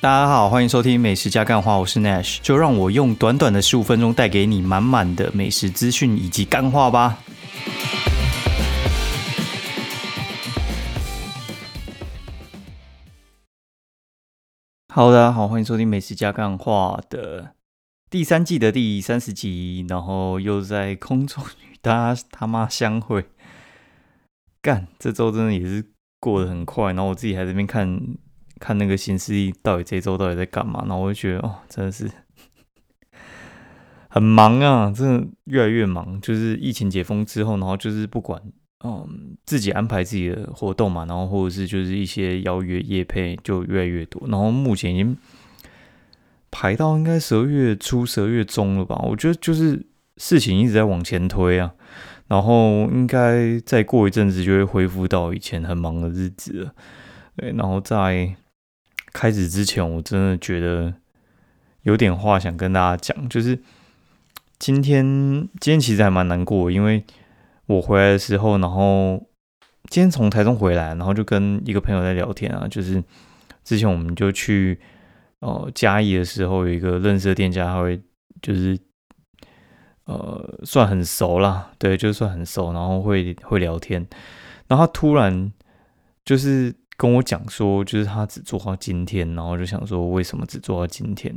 大家好，欢迎收听美食加干话，我是 Nash，就让我用短短的十五分钟带给你满满的美食资讯以及干话吧。Hello，大家好，欢迎收听美食加干话的第三季的第三十集，然后又在空中与大家他妈相会。干，这周真的也是过得很快，然后我自己还在那边看。看那个新势力到底这周到底在干嘛，然后我就觉得哦，真的是很忙啊，真的越来越忙。就是疫情解封之后，然后就是不管嗯自己安排自己的活动嘛，然后或者是就是一些邀约夜配就越来越多，然后目前已经排到应该十二月初、十二月中了吧？我觉得就是事情一直在往前推啊，然后应该再过一阵子就会恢复到以前很忙的日子了。对，然后再。开始之前，我真的觉得有点话想跟大家讲，就是今天今天其实还蛮难过，因为我回来的时候，然后今天从台中回来，然后就跟一个朋友在聊天啊，就是之前我们就去呃嘉义的时候，有一个认识的店家，他会就是呃算很熟啦，对，就算很熟，然后会会聊天，然后他突然就是。跟我讲说，就是他只做到今天，然后就想说为什么只做到今天，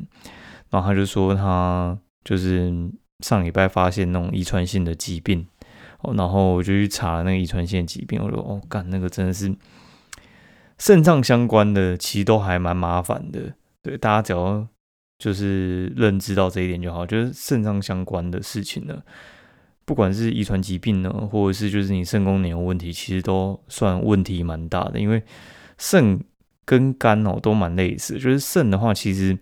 然后他就说他就是上礼拜发现那种遗传性的疾病，然后我就去查那个遗传性疾病，我说哦，干那个真的是肾脏相关的，其实都还蛮麻烦的，对，大家只要就是认知到这一点就好，就是肾脏相关的事情呢。不管是遗传疾病呢，或者是就是你肾功能有问题，其实都算问题蛮大的。因为肾跟肝哦都蛮类似，就是肾的话，其实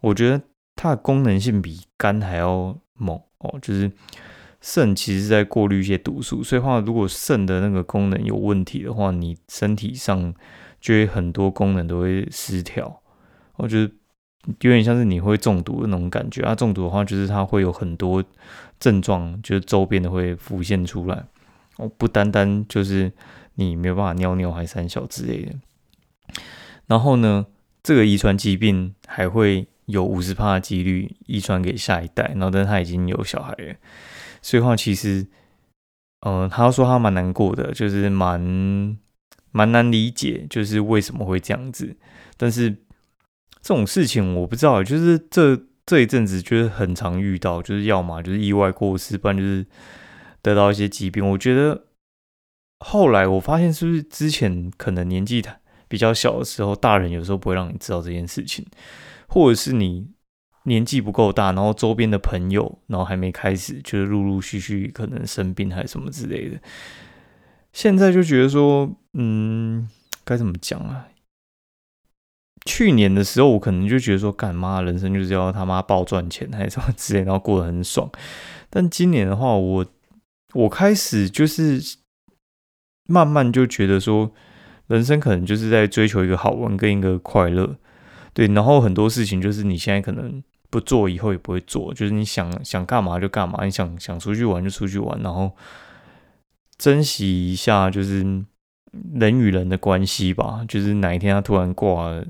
我觉得它的功能性比肝还要猛哦。就是肾其实在过滤一些毒素，所以话如果肾的那个功能有问题的话，你身体上就会很多功能都会失调。我觉得。有点像是你会中毒的那种感觉啊，中毒的话就是它会有很多症状，就是周边的会浮现出来哦，不单单就是你没有办法尿尿还三小之类的。然后呢，这个遗传疾病还会有五十帕的几率遗传给下一代，然后但他已经有小孩了，所以话其实，嗯，他说他蛮难过的，就是蛮蛮难理解，就是为什么会这样子，但是。这种事情我不知道，就是这这一阵子就是很常遇到，就是要么就是意外过世，不然就是得到一些疾病。我觉得后来我发现，是不是之前可能年纪比较小的时候，大人有时候不会让你知道这件事情，或者是你年纪不够大，然后周边的朋友，然后还没开始，就是陆陆续续可能生病还是什么之类的。现在就觉得说，嗯，该怎么讲啊？去年的时候，我可能就觉得说，干妈人生就是要他妈暴赚钱，还是什么之类，然后过得很爽。但今年的话，我我开始就是慢慢就觉得说，人生可能就是在追求一个好玩跟一个快乐。对，然后很多事情就是你现在可能不做，以后也不会做。就是你想想干嘛就干嘛，你想想出去玩就出去玩，然后珍惜一下就是人与人的关系吧。就是哪一天他突然挂了。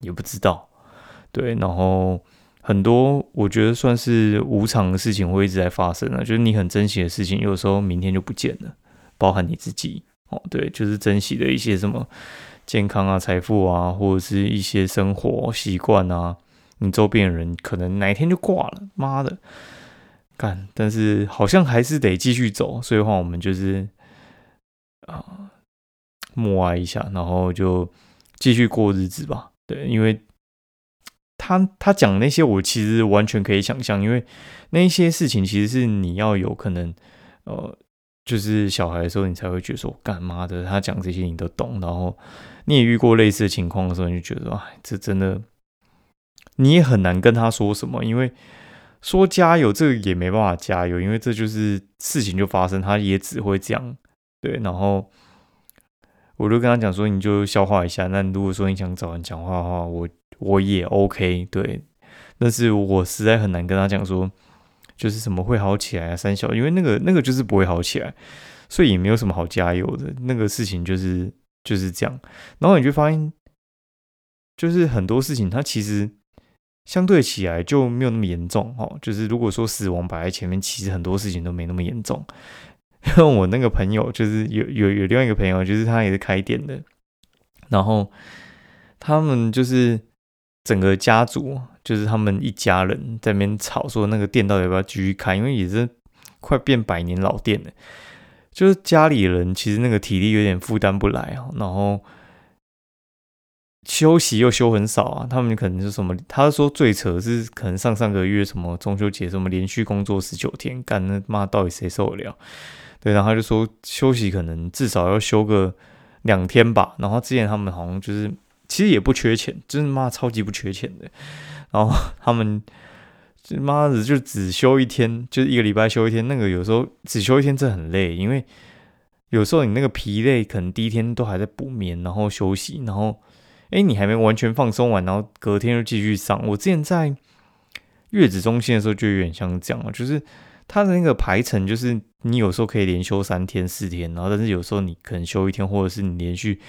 也不知道，对，然后很多我觉得算是无常的事情会一直在发生啊，就是你很珍惜的事情，有时候明天就不见了，包含你自己哦，对，就是珍惜的一些什么健康啊、财富啊，或者是一些生活习惯啊，你周边的人可能哪一天就挂了，妈的，干，但是好像还是得继续走，所以话我们就是啊默哀一下，然后就继续过日子吧。对，因为他他讲那些，我其实完全可以想象，因为那些事情其实是你要有可能，呃，就是小孩的时候，你才会觉得说，干妈的，他讲这些你都懂，然后你也遇过类似的情况的时候，你就觉得，哎，这真的，你也很难跟他说什么，因为说加油，这个也没办法加油，因为这就是事情就发生，他也只会这样，对，然后。我就跟他讲说，你就消化一下。那如果说你想找人讲话的话，我我也 OK，对。但是我实在很难跟他讲说，就是什么会好起来啊，三小，因为那个那个就是不会好起来，所以也没有什么好加油的。那个事情就是就是这样。然后你就发现，就是很多事情它其实相对起来就没有那么严重哦。就是如果说死亡摆在前面，其实很多事情都没那么严重。因为我那个朋友就是有有有另外一个朋友，就是他也是开店的，然后他们就是整个家族，就是他们一家人在那边吵说那个店到底要不要继续开，因为也是快变百年老店了，就是家里人其实那个体力有点负担不来啊，然后休息又休很少啊，他们可能是什么？他说最扯是可能上上个月什么中秋节什么连续工作十九天，干那妈到底谁受得了？对，然后他就说休息可能至少要休个两天吧。然后之前他们好像就是其实也不缺钱，真的妈超级不缺钱的。然后他们妈的就只休一天，就是一个礼拜休一天。那个有时候只休一天真的很累，因为有时候你那个疲累可能第一天都还在补眠，然后休息，然后哎你还没完全放松完，然后隔天又继续上。我之前在月子中心的时候就有点像这样就是。他的那个排程就是，你有时候可以连休三天四天，然后但是有时候你可能休一天，或者是你连续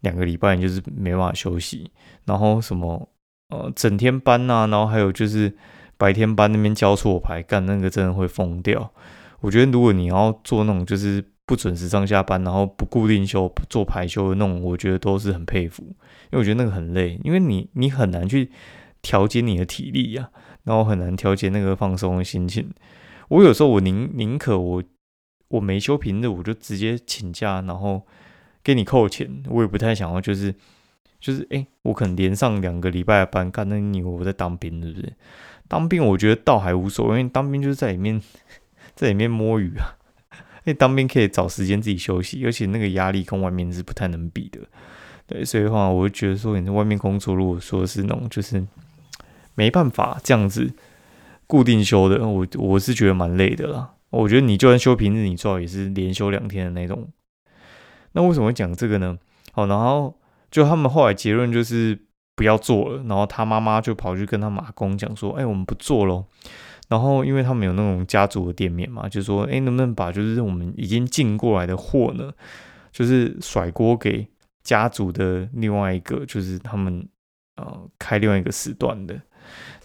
两个礼拜你就是没办法休息，然后什么呃整天班呐，然后还有就是白天班那边交错排，干那个真的会疯掉。我觉得如果你要做那种就是不准时上下班，然后不固定休做排休的那种，我觉得都是很佩服，因为我觉得那个很累，因为你你很难去调节你的体力呀，然后很难调节那个放松的心情。我有时候我宁宁可我我没休平日，我就直接请假，然后给你扣钱。我也不太想要，就是就是哎，我可能连上两个礼拜的班，干那你我在当兵，是不是？当兵我觉得倒还无所谓，因为当兵就是在里面 在里面摸鱼啊。因为当兵可以找时间自己休息，而且那个压力跟外面是不太能比的。对，所以的话，我就觉得说你在外面工作，如果说是那种就是没办法这样子。固定休的，我我是觉得蛮累的啦。我觉得你就算休平日，你最好也是连休两天的那种。那为什么会讲这个呢？好，然后就他们后来结论就是不要做了。然后他妈妈就跑去跟他马公讲说：“哎，我们不做喽。”然后因为他们有那种家族的店面嘛，就说：“哎，能不能把就是我们已经进过来的货呢，就是甩锅给家族的另外一个，就是他们呃开另外一个时段的。”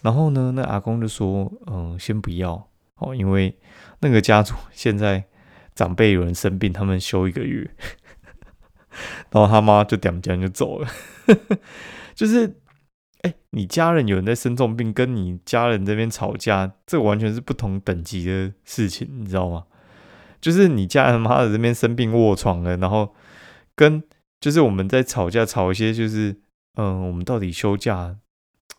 然后呢，那阿公就说：“嗯，先不要哦，因为那个家族现在长辈有人生病，他们休一个月。”然后他妈就点点就走了。就是，哎，你家人有人在生重病，跟你家人这边吵架，这完全是不同等级的事情，你知道吗？就是你家人妈的这边生病卧床了，然后跟就是我们在吵架，吵一些就是，嗯，我们到底休假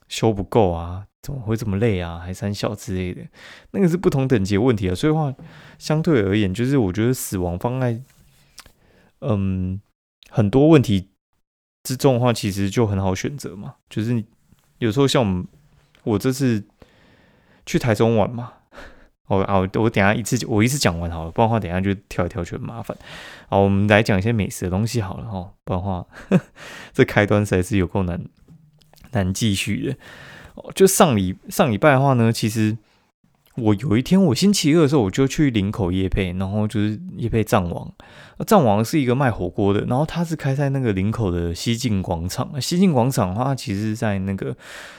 休不够啊？怎么会这么累啊？还三小之类的，那个是不同等级问题啊。所以话，相对而言，就是我觉得死亡方案，嗯，很多问题之中的话，其实就很好选择嘛。就是有时候像我们，我这次去台中玩嘛，哦啊，我等下一次我一次讲完好了，不然的话等下就跳来跳去很麻烦。好，我们来讲一些美食的东西好了哈，不然的话 这开端实在是有够难难继续的。哦就上礼上礼拜的话呢，其实我有一天我星期二的时候，我就去林口夜配，然后就是夜配藏王。藏王是一个卖火锅的，然后他是开在那个林口的西进广场。西进广场的话，其实在那个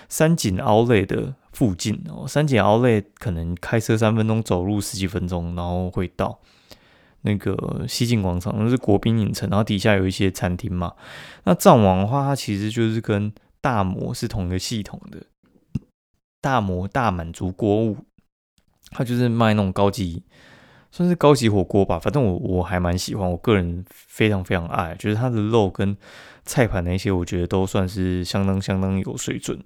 三井奥莱的附近哦。三井奥莱可能开车三分钟，走路十几分钟，然后会到那个西晋广场，那是国宾影城，然后底下有一些餐厅嘛。那藏王的话，它其实就是跟大摩是同一个系统的。大摩大满足锅物，它就是卖那种高级，算是高级火锅吧。反正我我还蛮喜欢，我个人非常非常爱，就是它的肉跟菜盘那些，我觉得都算是相当相当有水准。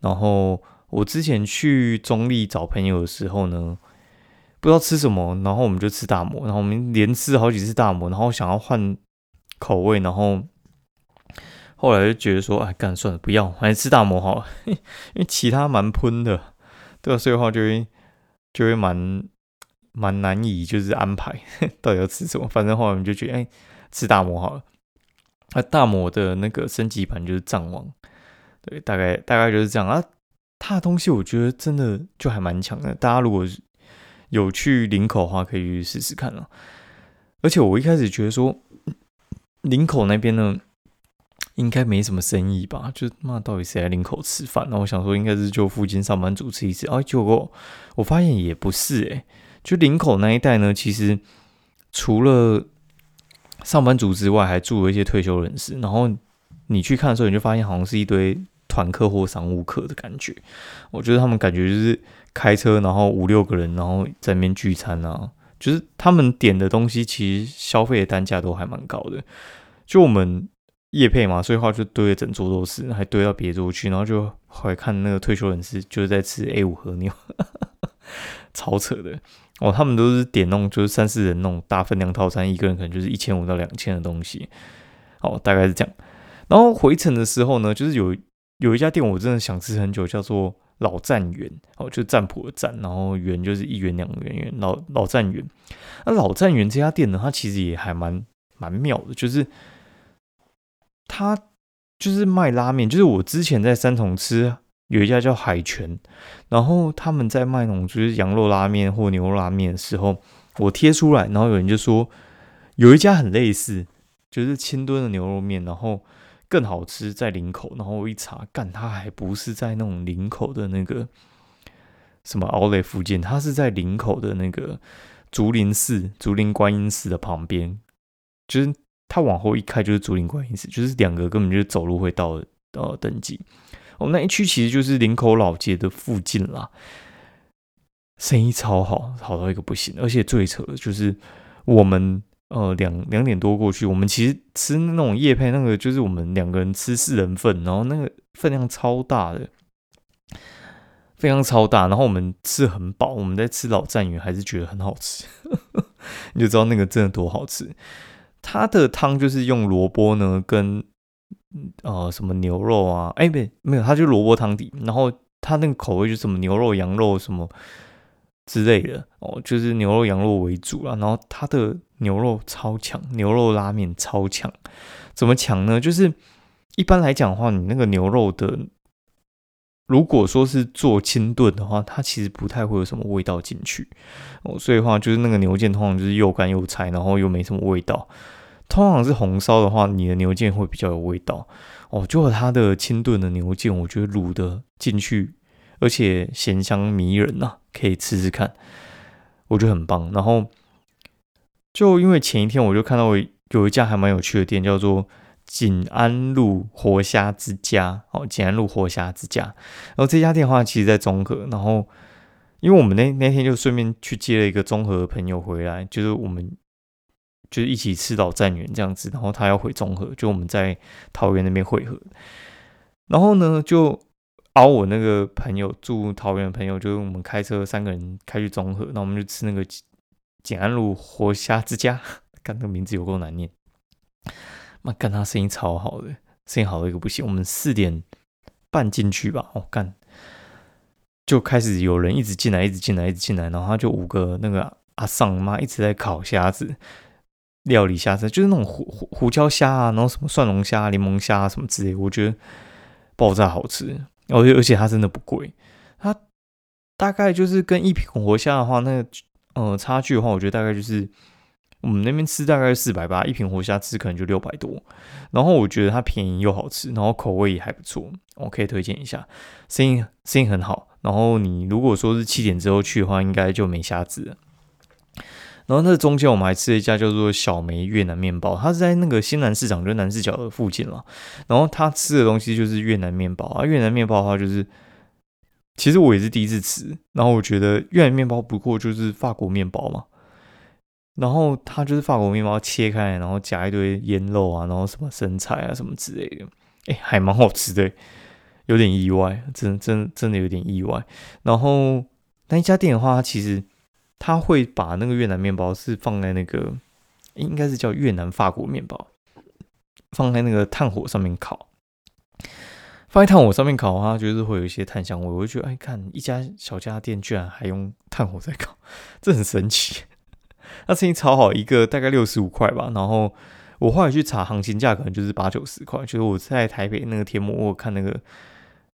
然后我之前去中立找朋友的时候呢，不知道吃什么，然后我们就吃大摩，然后我们连吃好几次大摩，然后想要换口味，然后。后来就觉得说，哎，干算了，不要，还是吃大魔好，了，因为其他蛮喷的，对？所以的话就会就会蛮蛮难以就是安排 到底要吃什么。反正后来我们就觉得，哎，吃大魔好了。那大魔的那个升级版就是藏王，对，大概大概就是这样啊。它的东西我觉得真的就还蛮强的，大家如果有去林口的话，可以去试试看啊。而且我一开始觉得说，林口那边呢。应该没什么生意吧？就妈到底谁来林口吃饭？那我想说应该是就附近上班族吃一次。哎，结果我发现也不是诶，就林口那一带呢，其实除了上班族之外，还住了一些退休人士。然后你去看的时候，你就发现好像是一堆团客或商务客的感觉。我觉得他们感觉就是开车，然后五六个人，然后在那边聚餐啊。就是他们点的东西，其实消费的单价都还蛮高的。就我们夜配嘛，所以话就堆了整桌都是，还堆到别桌去，然后就后来看那个退休人士就是在吃 A 五和牛，超扯的哦。他们都是点那种就是三四人那种大分量套餐，一个人可能就是一千五到两千的东西，哦，大概是这样。然后回程的时候呢，就是有有一家店我真的想吃很久，叫做。老站园哦，就占卜的占，然后园就是一元两元元，老老站园。那老站园这家店呢，它其实也还蛮蛮妙的，就是他就是卖拉面，就是我之前在三重吃有一家叫海泉，然后他们在卖那种就是羊肉拉面或牛肉拉面的时候，我贴出来，然后有人就说有一家很类似，就是清炖的牛肉面，然后。更好吃在林口，然后我一查，干，它还不是在那种林口的那个什么奥莱附近，它是在林口的那个竹林寺、竹林观音寺的旁边，就是它往后一开就是竹林观音寺，就是两个根本就是走路会到呃登记。哦，那一区其实就是林口老街的附近啦，生意超好，好到一个不行，而且最扯的就是我们。呃，两两点多过去，我们其实吃那种叶配，那个就是我们两个人吃四人份，然后那个分量超大的，非常超大，然后我们吃很饱，我们在吃老战鱼还是觉得很好吃，你就知道那个真的多好吃。它的汤就是用萝卜呢，跟呃什么牛肉啊，哎，没没有，它就萝卜汤底，然后它那个口味就什么牛肉、羊肉什么。之类的哦，就是牛肉、羊肉为主啦。然后它的牛肉超强，牛肉拉面超强。怎么强呢？就是一般来讲的话，你那个牛肉的，如果说是做清炖的话，它其实不太会有什么味道进去哦。所以话就是那个牛腱通常就是又干又柴，然后又没什么味道。通常是红烧的话，你的牛腱会比较有味道哦。就它的清炖的牛腱，我觉得卤的进去。而且咸香迷人呐，可以吃吃看，我觉得很棒。然后就因为前一天我就看到有一家还蛮有趣的店，叫做锦安路活虾之家哦，锦安路活虾之家。然后这家店的话，其实在中和。然后因为我们那那天就顺便去接了一个中和的朋友回来，就是我们就是一起吃到站园这样子。然后他要回中和，就我们在桃园那边汇合。然后呢，就。熬我那个朋友住桃园的朋友，就是我们开车三个人开去中和，那我们就吃那个简安路活虾之家，看那个名字有够难念。妈干，他声音超好的，声音好的一个不行。我们四点半进去吧，哦干，就开始有人一直进来，一直进来，一直进来，然后他就五个那个阿桑妈一直在烤虾子，料理虾子，就是那种胡胡胡椒虾啊，然后什么蒜蓉虾、柠檬虾什么之类，我觉得爆炸好吃。而且而且它真的不贵，它大概就是跟一品活虾的话，那个呃差距的话，我觉得大概就是我们那边吃大概四百八，一瓶活虾吃可能就六百多。然后我觉得它便宜又好吃，然后口味也还不错，我可以推荐一下，生意生意很好。然后你如果说是七点之后去的话，应该就没虾子了。然后那中间我们还吃了一家叫做小梅越南面包，它是在那个新南市场，就南市角的附近了。然后他吃的东西就是越南面包啊，越南面包的话就是，其实我也是第一次吃，然后我觉得越南面包不过就是法国面包嘛。然后它就是法国面包切开，然后夹一堆腌肉啊，然后什么生菜啊什么之类的，哎，还蛮好吃的，有点意外，真真真的有点意外。然后那一家店的话，其实。他会把那个越南面包是放在那个，应该是叫越南法国面包，放在那个炭火上面烤。放在炭火上面烤的话，就是会有一些炭香味。我就觉得，哎，看一家小家店居然还用炭火在烤，这很神奇。那生意超好，一个大概六十五块吧。然后我后来去查行情价，可能就是八九十块。就是我在台北那个天幕，我看那个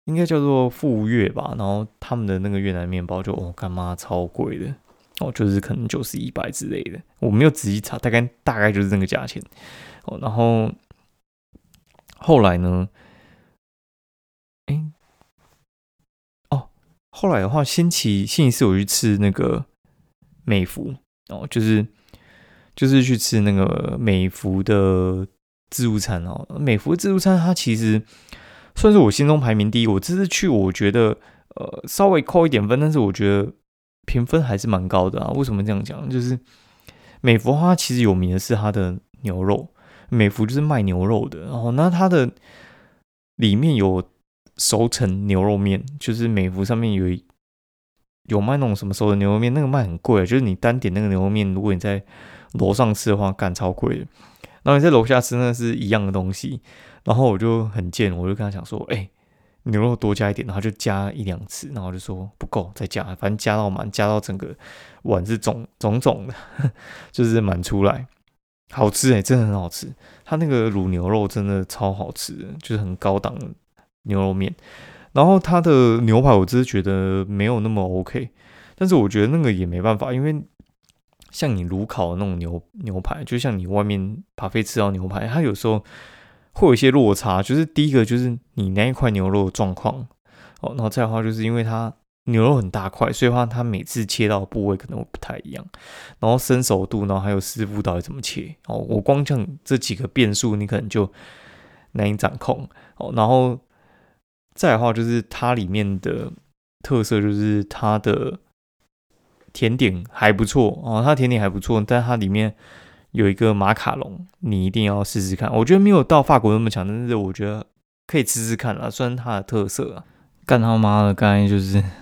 应该叫做富越吧，然后他们的那个越南面包就哦，干妈超贵的。哦，就是可能九十一百之类的，我没有仔细查，大概大概就是这个价钱。哦，然后后来呢？哎，哦，后来的话，星期星期四我去吃那个美孚哦，就是就是去吃那个美孚的自助餐哦。美孚自助餐它其实算是我心中排名第一。我这次去，我觉得呃稍微扣一点分，但是我觉得评分还是蛮高的啊。为什么这样讲？就是美孚它其实有名的是它的牛肉。美孚就是卖牛肉的，然后那它的里面有熟成牛肉面，就是美孚上面有有卖那种什么熟的牛肉面，那个卖很贵，就是你单点那个牛肉面，如果你在楼上吃的话，干超贵的。然后你在楼下吃那是一样的东西，然后我就很贱，我就跟他讲说，哎，牛肉多加一点，然后就加一两次，然后就说不够再加，反正加到满，加到整个碗是肿肿肿的，就是满出来。好吃哎，真的很好吃。它那个卤牛肉真的超好吃，就是很高档牛肉面。然后它的牛排，我只是觉得没有那么 OK。但是我觉得那个也没办法，因为像你炉烤的那种牛牛排，就像你外面扒飞吃到牛排，它有时候会有一些落差。就是第一个就是你那一块牛肉的状况哦，然后再的话就是因为它。牛肉很大块，所以话它每次切到的部位可能会不太一样，然后生熟度，然后还有师傅到底怎么切哦。我光讲这几个变数，你可能就难以掌控哦。然后再的话，就是它里面的特色就是它的甜点还不错哦，它甜点还不错，但它里面有一个马卡龙，你一定要试试看。我觉得没有到法国那么强，但是我觉得可以吃吃看啊，算它的特色啊。干他妈的，刚才就是。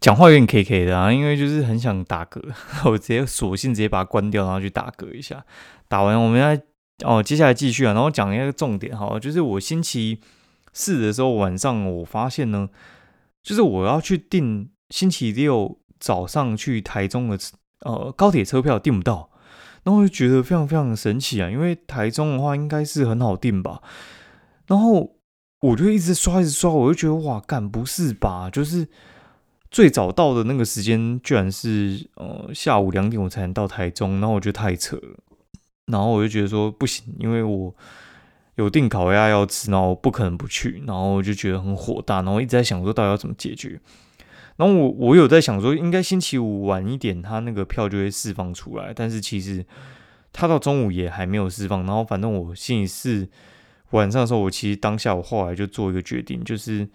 讲话有点 K K 的啊，因为就是很想打嗝，我直接索性直接把它关掉，然后去打嗝一下。打完，我们要哦，接下来继续啊，然后讲一个重点哈，就是我星期试的时候晚上，我发现呢，就是我要去订星期六早上去台中的呃高铁车票订不到，然后我就觉得非常非常神奇啊，因为台中的话应该是很好订吧，然后我就一直刷一直刷，我就觉得哇，干不是吧，就是。最早到的那个时间，居然是呃下午两点我才能到台中，然后我觉得太扯了，然后我就觉得说不行，因为我有订烤鸭要吃，然后不可能不去，然后就觉得很火大，然后一直在想说到底要怎么解决。然后我我有在想说，应该星期五晚一点，他那个票就会释放出来，但是其实他到中午也还没有释放。然后反正我星期四晚上的时候，我其实当下我后来就做一个决定，就是。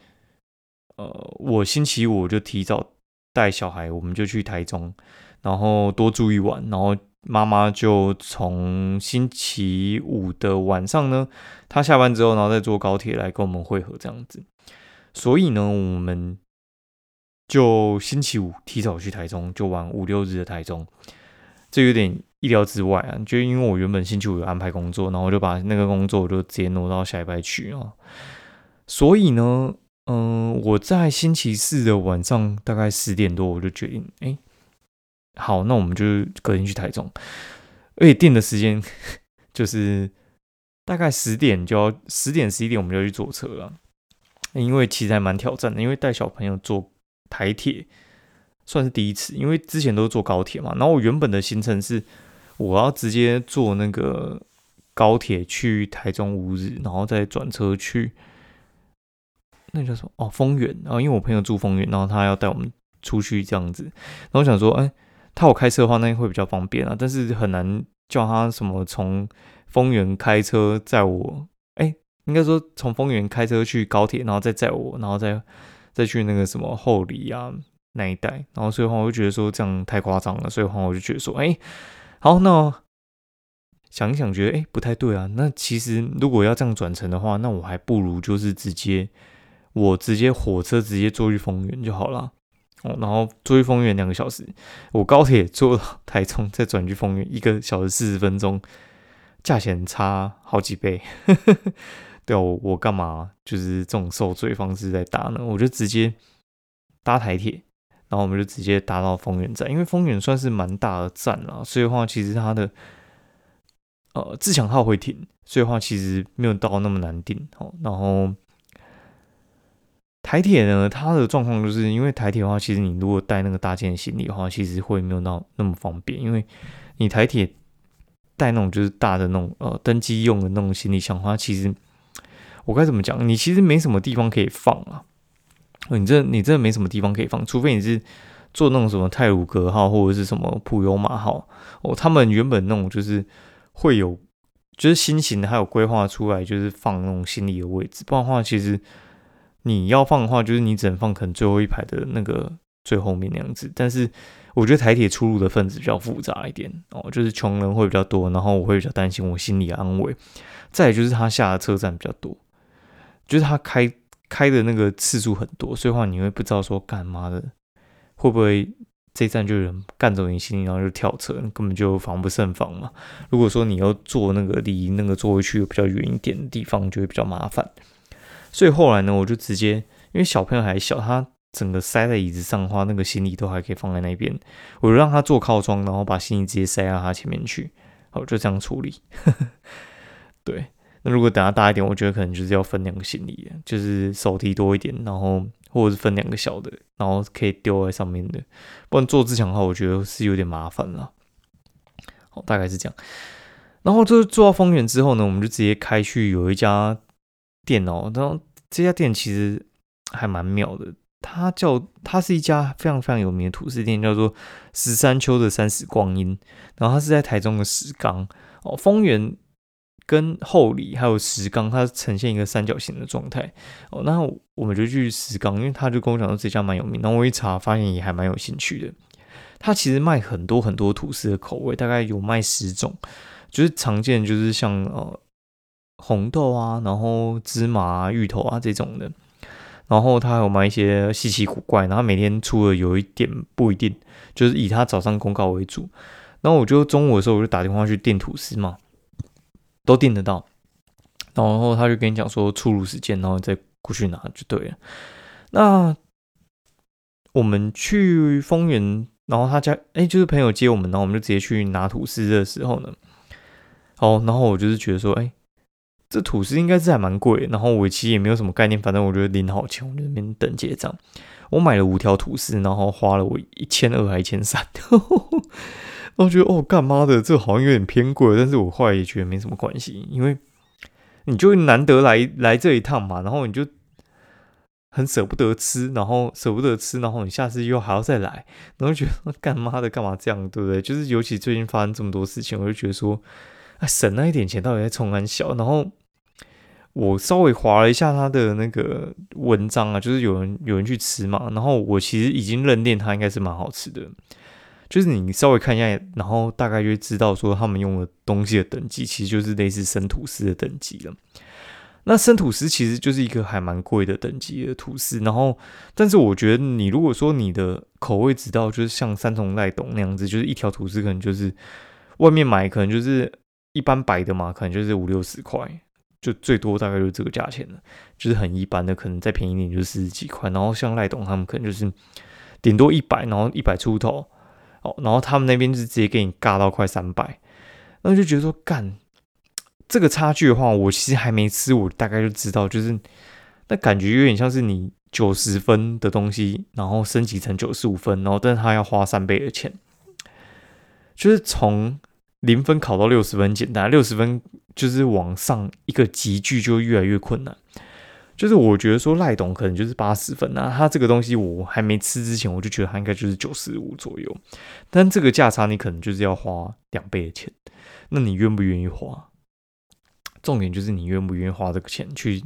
呃，我星期五就提早带小孩，我们就去台中，然后多住一晚，然后妈妈就从星期五的晚上呢，她下班之后，然后再坐高铁来跟我们会合这样子。所以呢，我们就星期五提早去台中，就玩五六日的台中，这有点意料之外啊。就因为我原本星期五有安排工作，然后我就把那个工作就直接挪到下礼拜去啊。所以呢。嗯，我在星期四的晚上大概十点多，我就决定，哎，好，那我们就隔天去台中，而且定的时间 就是大概十点就要十点十一点我们就要去坐车了，因为其实还蛮挑战的，因为带小朋友坐台铁算是第一次，因为之前都是坐高铁嘛。然后我原本的行程是我要直接坐那个高铁去台中五日，然后再转车去。那叫什么？哦，丰原。然后因为我朋友住丰原，然后他要带我们出去这样子。然后我想说，哎，他有开车的话，那会比较方便啊。但是很难叫他什么从丰原开车载我。哎，应该说从丰原开车去高铁，然后再载我，然后再再去那个什么后里啊那一带。然后所以话，我就觉得说这样太夸张了。所以话，我就觉得说，哎，好，那想一想，觉得哎不太对啊。那其实如果要这样转乘的话，那我还不如就是直接。我直接火车直接坐去丰原就好了，哦，然后坐去丰原两个小时，我高铁坐到台中再转去丰原一个小时四十分钟，价钱差好几倍，对啊，我我干嘛就是这种受罪方式在搭呢？我就直接搭台铁，然后我们就直接搭到丰原站，因为丰原算是蛮大的站了，所以话其实它的呃自强号会停，所以话其实没有到那么难订哦，然后。台铁呢，它的状况就是因为台铁的话，其实你如果带那个大件行李的话，其实会没有到那么方便，因为你台铁带那种就是大的那种呃登机用的那种行李箱的话，其实我该怎么讲？你其实没什么地方可以放啊。你这你真的没什么地方可以放，除非你是坐那种什么泰鲁格号或者是什么普悠玛号哦，他们原本那种就是会有就是新型的，还有规划出来就是放那种行李的位置。不然的话，其实你要放的话，就是你只能放可能最后一排的那个最后面那样子。但是我觉得台铁出入的分子比较复杂一点哦，就是穷人会比较多，然后我会比较担心我心理安慰。再就是他下的车站比较多，就是他开。开的那个次数很多，所以话你会不知道说干嘛的，会不会这站就有人干走你行李，然后就跳车，根本就防不胜防嘛。如果说你要坐那个离那个座位区比较远一点的地方，就会比较麻烦。所以后来呢，我就直接因为小朋友还小，他整个塞在椅子上的话，那个行李都还可以放在那边，我就让他坐靠窗，然后把行李直接塞到他前面去，好就这样处理。对。那如果等他大一点，我觉得可能就是要分两个行李，就是手提多一点，然后或者是分两个小的，然后可以丢在上面的。不然坐自强的话，我觉得是有点麻烦了。好，大概是这样。然后就是坐到丰原之后呢，我们就直接开去有一家店哦。然后这家店其实还蛮妙的，它叫它是一家非常非常有名的土司店，叫做十三秋的三十光阴。然后它是在台中的石冈哦，丰原。跟后里还有石冈，它呈现一个三角形的状态哦。那我们就去石冈，因为他就跟我讲说这家蛮有名。然后我一查，发现也还蛮有兴趣的。它其实卖很多很多吐司的口味，大概有卖十种，就是常见就是像呃红豆啊，然后芝麻、芋头啊这种的。然后他还有卖一些稀奇古怪，然后每天出的有一点不一定，就是以他早上公告为主。然后我就中午的时候我就打电话去订吐司嘛。都订得到，然后他就跟你讲说出炉时间，然后再过去拿就对了。那我们去丰原，然后他家哎，就是朋友接我们，然后我们就直接去拿吐司的时候呢，哦，然后我就是觉得说，哎，这吐司应该是还蛮贵，然后我其实也没有什么概念，反正我觉得领好钱，我就那边等结账。我买了五条吐司，然后花了我一千二还一千三。然后觉得哦，干妈的这好像有点偏贵，但是我后来也觉得没什么关系，因为你就难得来来这一趟嘛，然后你就很舍不得吃，然后舍不得吃，然后你下次又还要再来，然后觉得干妈的干嘛这样，对不对？就是尤其最近发生这么多事情，我就觉得说，哎，省那一点钱到底在冲安小？然后我稍微划了一下他的那个文章啊，就是有人有人去吃嘛，然后我其实已经认定它应该是蛮好吃的。就是你稍微看一下，然后大概就知道说他们用的东西的等级，其实就是类似生吐司的等级了。那生吐司其实就是一个还蛮贵的等级的吐司，然后，但是我觉得你如果说你的口味知道，就是像三重赖董那样子，就是一条吐司可能就是外面买可能就是一般白的嘛，可能就是五六十块，就最多大概就是这个价钱了，就是很一般的，可能再便宜点就是四十几块，然后像赖董他们可能就是顶多一百，然后一百出头。哦，然后他们那边是直接给你尬到快三百，然后就觉得说干这个差距的话，我其实还没吃，我大概就知道，就是那感觉有点像是你九十分的东西，然后升级成九十五分，然后但是他要花三倍的钱，就是从零分考到六十分简单，六十分就是往上一个级距就越来越困难。就是我觉得说赖董可能就是八十分啊，他这个东西我还没吃之前，我就觉得他应该就是九十五左右。但这个价差你可能就是要花两倍的钱，那你愿不愿意花？重点就是你愿不愿意花这个钱去，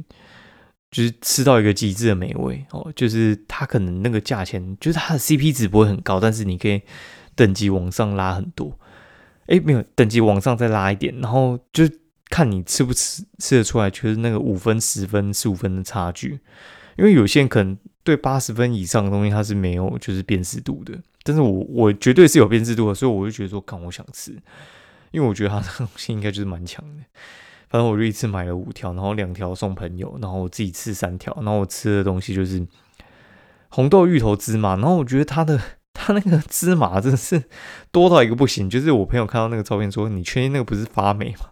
就是吃到一个极致的美味哦。就是他可能那个价钱，就是他的 CP 值不会很高，但是你可以等级往上拉很多。哎，没有等级往上再拉一点，然后就。看你吃不吃吃得出来，就是那个五分、十分、十五分的差距。因为有些人可能对八十分以上的东西，它是没有就是辨识度的。但是我我绝对是有辨识度的，所以我就觉得说，看我想吃，因为我觉得它的东西应该就是蛮强的。反正我就一次买了五条，然后两条送朋友，然后我自己吃三条。然后我吃的东西就是红豆芋头芝麻，然后我觉得它的它那个芝麻真的是多到一个不行。就是我朋友看到那个照片说：“你确定那个不是发霉吗？”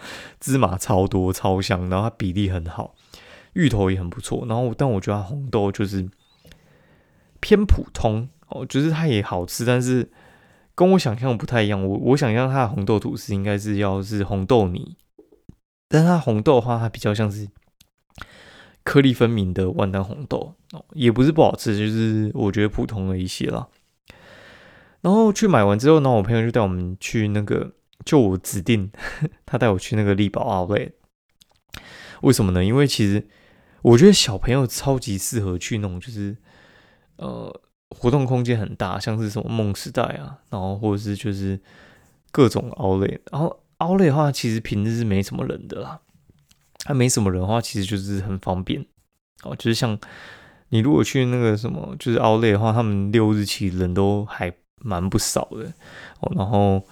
芝麻超多超香，然后它比例很好，芋头也很不错。然后但我觉得红豆就是偏普通哦，就是它也好吃，但是跟我想象不太一样。我我想象它的红豆吐司应该是要是红豆泥，但它红豆的话，它比较像是颗粒分明的万丹红豆，也不是不好吃，就是我觉得普通了一些啦。然后去买完之后，呢，我朋友就带我们去那个，就我指定 他带我去那个力宝奥莱。为什么呢？因为其实我觉得小朋友超级适合去那种，就是呃活动空间很大，像是什么梦时代啊，然后或者是就是各种奥莱。然后奥莱的话，其实平日是没什么人的啦。它没什么人的话，其实就是很方便哦。就是像你如果去那个什么，就是奥莱的话，他们六日其实人都还。蛮不少的哦，然后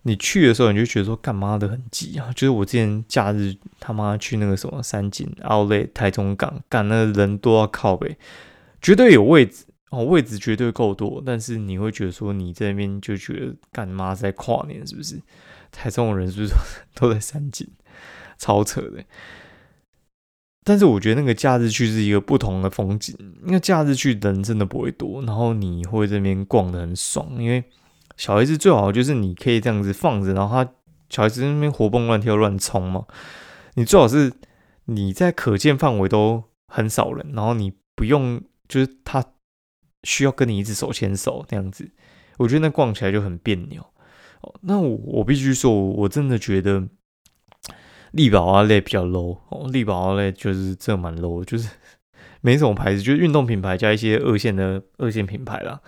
你去的时候，你就觉得说干嘛的很挤啊？就是我之前假日他妈去那个什么三井、奥莱、台中港，干那人都要靠北，绝对有位置哦，位置绝对够多。但是你会觉得说你在那边就觉得干妈在跨年是不是？台中人是不是都在三井？超扯的。但是我觉得那个假日去是一个不同的风景，因为假日去人真的不会多，然后你会这边逛的很爽。因为小孩子最好就是你可以这样子放着，然后他小孩子那边活蹦乱跳乱冲嘛。你最好是你在可见范围都很少人，然后你不用就是他需要跟你一直手牵手那样子，我觉得那逛起来就很别扭。哦，那我我必须说，我真的觉得。力宝啊类比较 low 哦，力宝啊类就是这蛮 low，就是 没什么牌子，就是运动品牌加一些二线的二线品牌啦。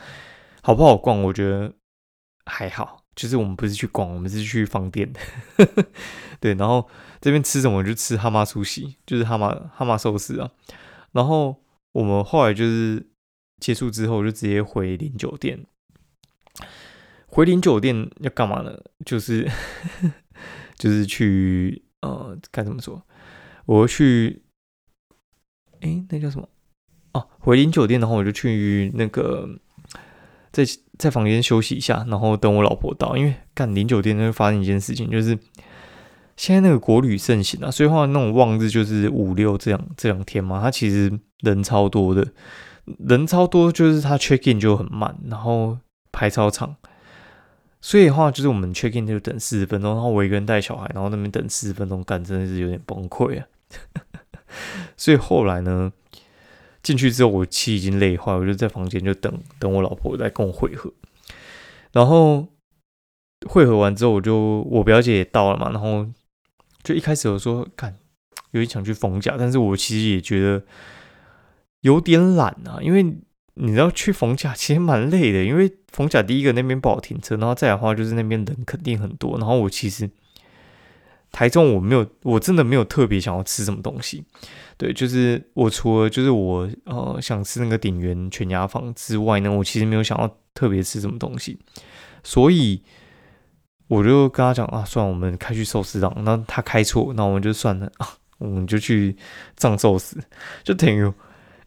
好不好逛？我觉得还好，就是我们不是去逛，我们是去放店的。对，然后这边吃什么就吃哈马苏西，就是哈马哈马寿司啊。然后我们后来就是结束之后就直接回林酒店。回林酒店要干嘛呢？就是 就是去。呃，该怎么说？我去，哎，那叫什么？哦，回林酒店的话，我就去那个在在房间休息一下，然后等我老婆到。因为干林酒店会发生一件事情，就是现在那个国旅盛行啊，所以话那种旺日就是五六这样这两天嘛，它其实人超多的，人超多就是它 check in 就很慢，然后排超长。所以的话，就是我们 check in 就等四十分钟，然后我一个人带小孩，然后那边等四十分钟，干真的是有点崩溃啊。所以后来呢，进去之后我气已经累坏，我就在房间就等等我老婆来跟我会合。然后会合完之后，我就我表姐也到了嘛，然后就一开始我说看有点想去逢甲，但是我其实也觉得有点懒啊，因为。你知道去逢甲其实蛮累的，因为逢甲第一个那边不好停车，然后再的话就是那边人肯定很多。然后我其实台中我没有，我真的没有特别想要吃什么东西。对，就是我除了就是我呃想吃那个鼎源全家坊之外呢，我其实没有想要特别吃什么东西。所以我就跟他讲啊，算了，我们开去寿司档。那他开错，那我们就算了啊，我们就去藏寿司，就等于。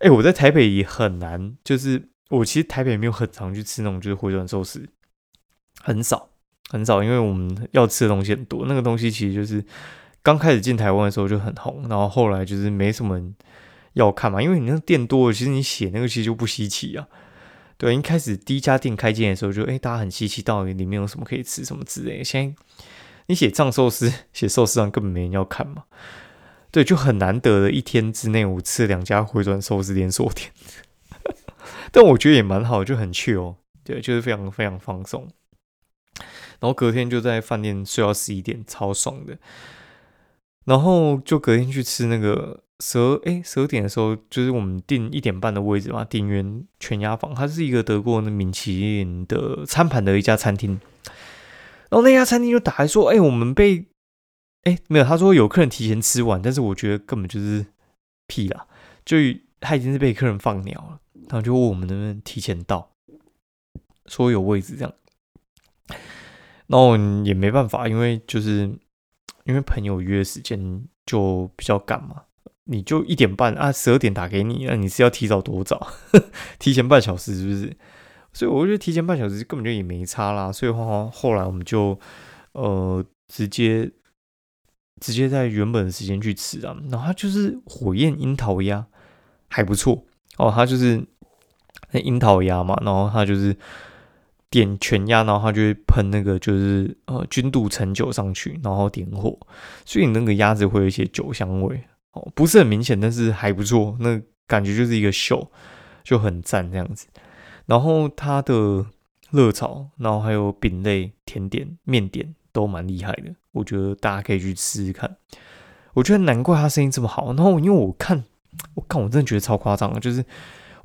哎，我在台北也很难，就是我其实台北没有很常去吃那种就是回转寿司，很少很少，因为我们要吃的东西很多。那个东西其实就是刚开始进台湾的时候就很红，然后后来就是没什么要看嘛，因为你那店多了，其实你写那个其实就不稀奇啊。对，一开始第一家店开店的时候就哎，大家很稀奇到底里面有什么可以吃什么之类。现在你写藏寿司，写寿司上根本没人要看嘛。对，就很难得的一天之内，我吃了两家回转寿司连锁店，但我觉得也蛮好，就很 chill，对，就是非常非常放松。然后隔天就在饭店睡到十一点，超爽的。然后就隔天去吃那个十二哎十二点的时候，就是我们订一点半的位置嘛，鼎元全鸭房，它是一个德国的米其林的餐盘的一家餐厅。然后那家餐厅就打来说，哎，我们被。哎，没有，他说有客人提前吃完，但是我觉得根本就是屁啦，就他已经是被客人放鸟了，然后就问我们能不能提前到，说有位置这样，然后也没办法，因为就是因为朋友约时间就比较赶嘛，你就一点半啊，十二点打给你，那你是要提早多早？提前半小时是不是？所以我觉得提前半小时根本就也没差啦，所以话后来我们就呃直接。直接在原本的时间去吃啊，然后它就是火焰樱桃鸭，还不错哦。它就是那樱桃鸭嘛，然后它就是点全鸭，然后它就会喷那个就是呃君度橙酒上去，然后点火，所以那个鸭子会有一些酒香味哦，不是很明显，但是还不错，那感觉就是一个秀，就很赞这样子。然后它的热炒，然后还有饼类、甜点、面点都蛮厉害的，我觉得大家可以去吃吃看。我觉得难怪他生意这么好。然后因为我看，我看我真的觉得超夸张，就是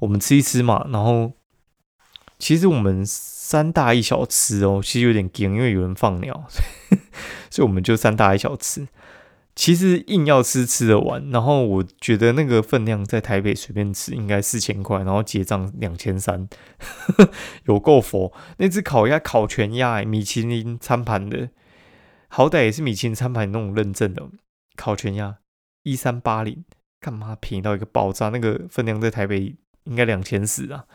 我们吃一吃嘛，然后其实我们三大一小吃哦，其实有点惊，因为有人放鸟，所以我们就三大一小吃。其实硬要吃吃得完，然后我觉得那个分量在台北随便吃应该四千块，然后结账两千三，有够佛。那只烤鸭烤全鸭，米其林餐盘的，好歹也是米其林餐盘那种认证的烤全鸭，一三八零，干嘛便宜到一个爆炸？那个分量在台北应该两千四啊，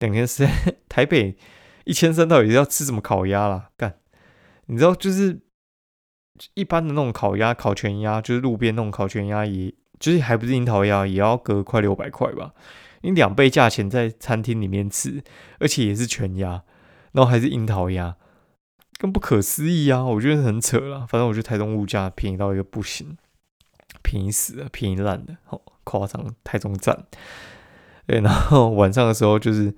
两千四，台北一千三到底要吃什么烤鸭啦？干，你知道就是。一般的那种烤鸭、烤全鸭，就是路边那种烤全鸭，也就是还不是樱桃鸭，也要隔快六百块吧？你两倍价钱在餐厅里面吃，而且也是全鸭，然后还是樱桃鸭，更不可思议啊！我觉得很扯了。反正我觉得台中物价便宜到一个不行，便宜死了，便宜烂了，好夸张！台中站，对，然后晚上的时候，就是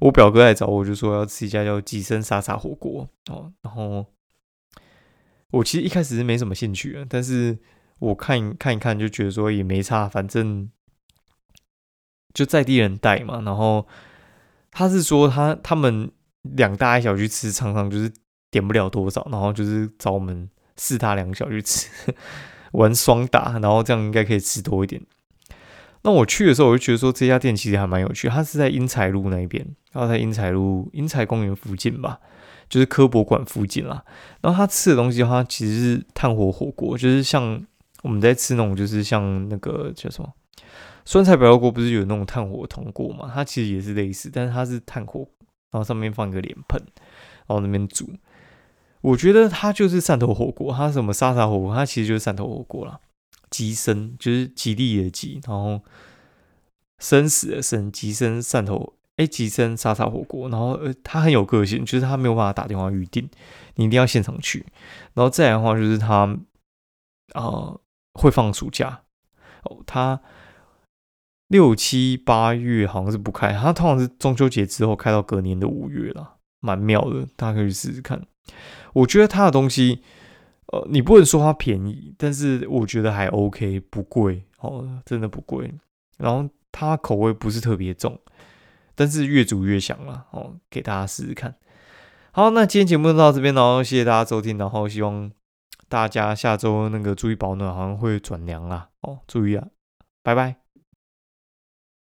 我表哥来找我，就说要吃一家叫吉生沙沙火锅哦，然后。我其实一开始是没什么兴趣的，但是我看看一看就觉得说也没差，反正就在地人带嘛。然后他是说他他们两大一小去吃，常常就是点不了多少，然后就是找我们四大两小去吃，玩双打，然后这样应该可以吃多一点。那我去的时候，我就觉得说这家店其实还蛮有趣，它是在英才路那一边，然后在英才路英才公园附近吧。就是科博馆附近啦，然后他吃的东西的话，其实是炭火火锅，就是像我们在吃那种，就是像那个叫什么酸菜白肉锅，不是有那种炭火铜锅嘛？它其实也是类似，但是它是炭火，然后上面放一个脸盆，然后那边煮。我觉得它就是汕头火锅，它什么沙茶火锅，它其实就是汕头火锅啦。吉生就是吉利的吉，然后生死的生，吉生汕头。哎，吉生沙茶火锅，然后呃，他很有个性，就是他没有办法打电话预定，你一定要现场去。然后再来的话，就是他啊会放暑假哦，他六七八月好像是不开，他通常是中秋节之后开到隔年的五月了，蛮妙的，大家可以试试看。我觉得他的东西，呃，你不能说它便宜，但是我觉得还 OK，不贵哦，真的不贵。然后它口味不是特别重。但是越煮越香了哦，给大家试试看。好，那今天节目就到这边然后，谢谢大家收听，然后希望大家下周那个注意保暖，好像会转凉啦哦，注意啊，拜拜。